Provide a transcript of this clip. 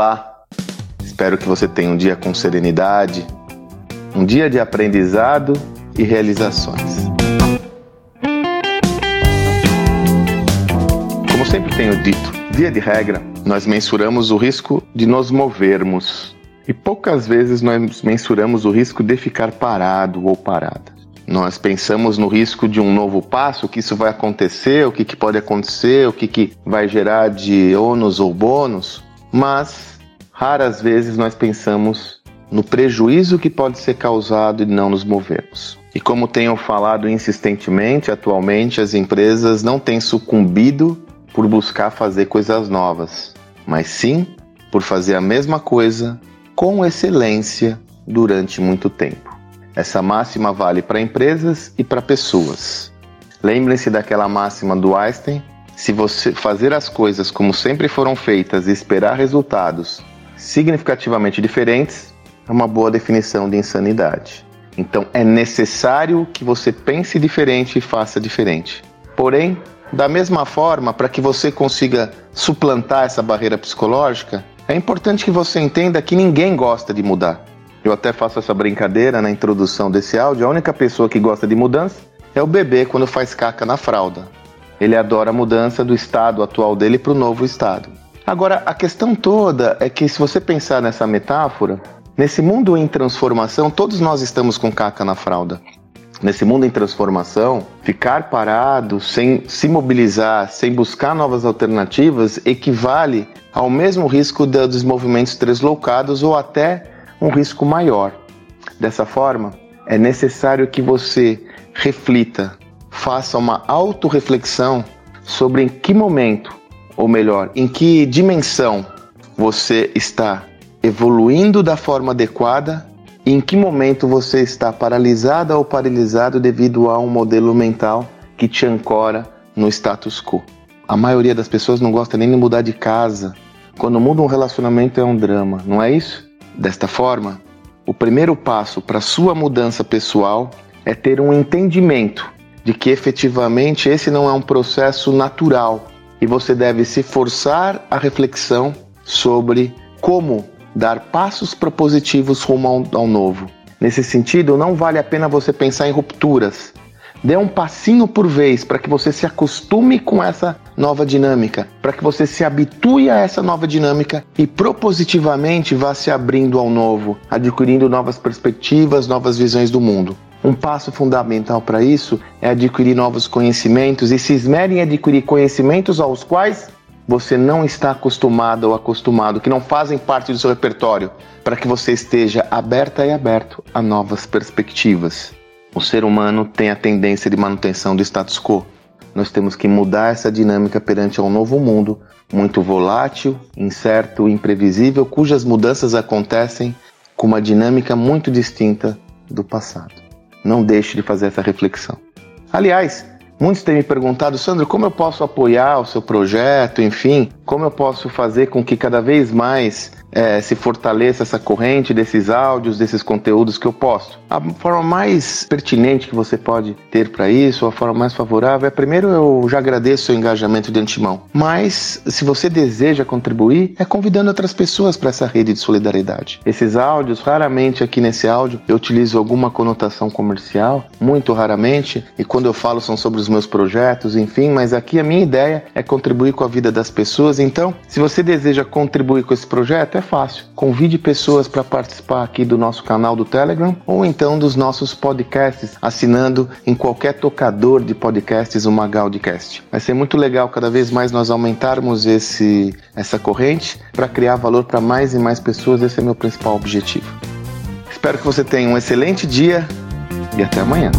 Olá, espero que você tenha um dia com serenidade, um dia de aprendizado e realizações. Como sempre tenho dito, via de regra, nós mensuramos o risco de nos movermos e poucas vezes nós mensuramos o risco de ficar parado ou parada. Nós pensamos no risco de um novo passo, o que isso vai acontecer, o que, que pode acontecer, o que, que vai gerar de ônus ou bônus, mas raras vezes nós pensamos no prejuízo que pode ser causado de não nos movermos. E como tenho falado insistentemente, atualmente as empresas não têm sucumbido por buscar fazer coisas novas, mas sim por fazer a mesma coisa com excelência durante muito tempo. Essa máxima vale para empresas e para pessoas. Lembrem-se daquela máxima do Einstein: se você fazer as coisas como sempre foram feitas e esperar resultados significativamente diferentes, é uma boa definição de insanidade. Então é necessário que você pense diferente e faça diferente. Porém, da mesma forma, para que você consiga suplantar essa barreira psicológica, é importante que você entenda que ninguém gosta de mudar. Eu até faço essa brincadeira na introdução desse áudio. A única pessoa que gosta de mudança é o bebê quando faz caca na fralda. Ele adora a mudança do estado atual dele para o novo estado. Agora, a questão toda é que, se você pensar nessa metáfora, nesse mundo em transformação, todos nós estamos com caca na fralda. Nesse mundo em transformação, ficar parado, sem se mobilizar, sem buscar novas alternativas, equivale ao mesmo risco dos movimentos deslocados ou até um risco maior. Dessa forma, é necessário que você reflita, faça uma autorreflexão sobre em que momento, ou melhor, em que dimensão você está evoluindo da forma adequada e em que momento você está paralisada ou paralisado devido a um modelo mental que te ancora no status quo. A maioria das pessoas não gosta nem de mudar de casa. Quando muda um relacionamento é um drama, não é isso? Desta forma, o primeiro passo para sua mudança pessoal é ter um entendimento de que efetivamente esse não é um processo natural e você deve se forçar a reflexão sobre como dar passos propositivos rumo ao, novo. Nesse sentido, não vale a pena você pensar em rupturas, Dê um passinho por vez para que você se acostume com essa nova dinâmica, para que você se habitue a essa nova dinâmica e propositivamente vá se abrindo ao novo, adquirindo novas perspectivas, novas visões do mundo. Um passo fundamental para isso é adquirir novos conhecimentos e se esmere em adquirir conhecimentos aos quais você não está acostumado ou acostumado, que não fazem parte do seu repertório, para que você esteja aberta e aberto a novas perspectivas. O ser humano tem a tendência de manutenção do status quo. Nós temos que mudar essa dinâmica perante um novo mundo, muito volátil, incerto, imprevisível, cujas mudanças acontecem com uma dinâmica muito distinta do passado. Não deixe de fazer essa reflexão. Aliás, muitos têm me perguntado, Sandro, como eu posso apoiar o seu projeto, enfim, como eu posso fazer com que cada vez mais é, se fortaleça essa corrente desses áudios, desses conteúdos que eu posto. A forma mais pertinente que você pode ter para isso, a forma mais favorável, é primeiro eu já agradeço o engajamento de antemão, mas se você deseja contribuir, é convidando outras pessoas para essa rede de solidariedade. Esses áudios, raramente aqui nesse áudio, eu utilizo alguma conotação comercial, muito raramente, e quando eu falo são sobre os meus projetos, enfim, mas aqui a minha ideia é contribuir com a vida das pessoas. Então, se você deseja contribuir com esse projeto, é fácil. Convide pessoas para participar aqui do nosso canal do Telegram ou então dos nossos podcasts, assinando em qualquer tocador de podcasts o Magaldcast. Vai ser muito legal cada vez mais nós aumentarmos esse, essa corrente para criar valor para mais e mais pessoas. Esse é meu principal objetivo. Espero que você tenha um excelente dia e até amanhã.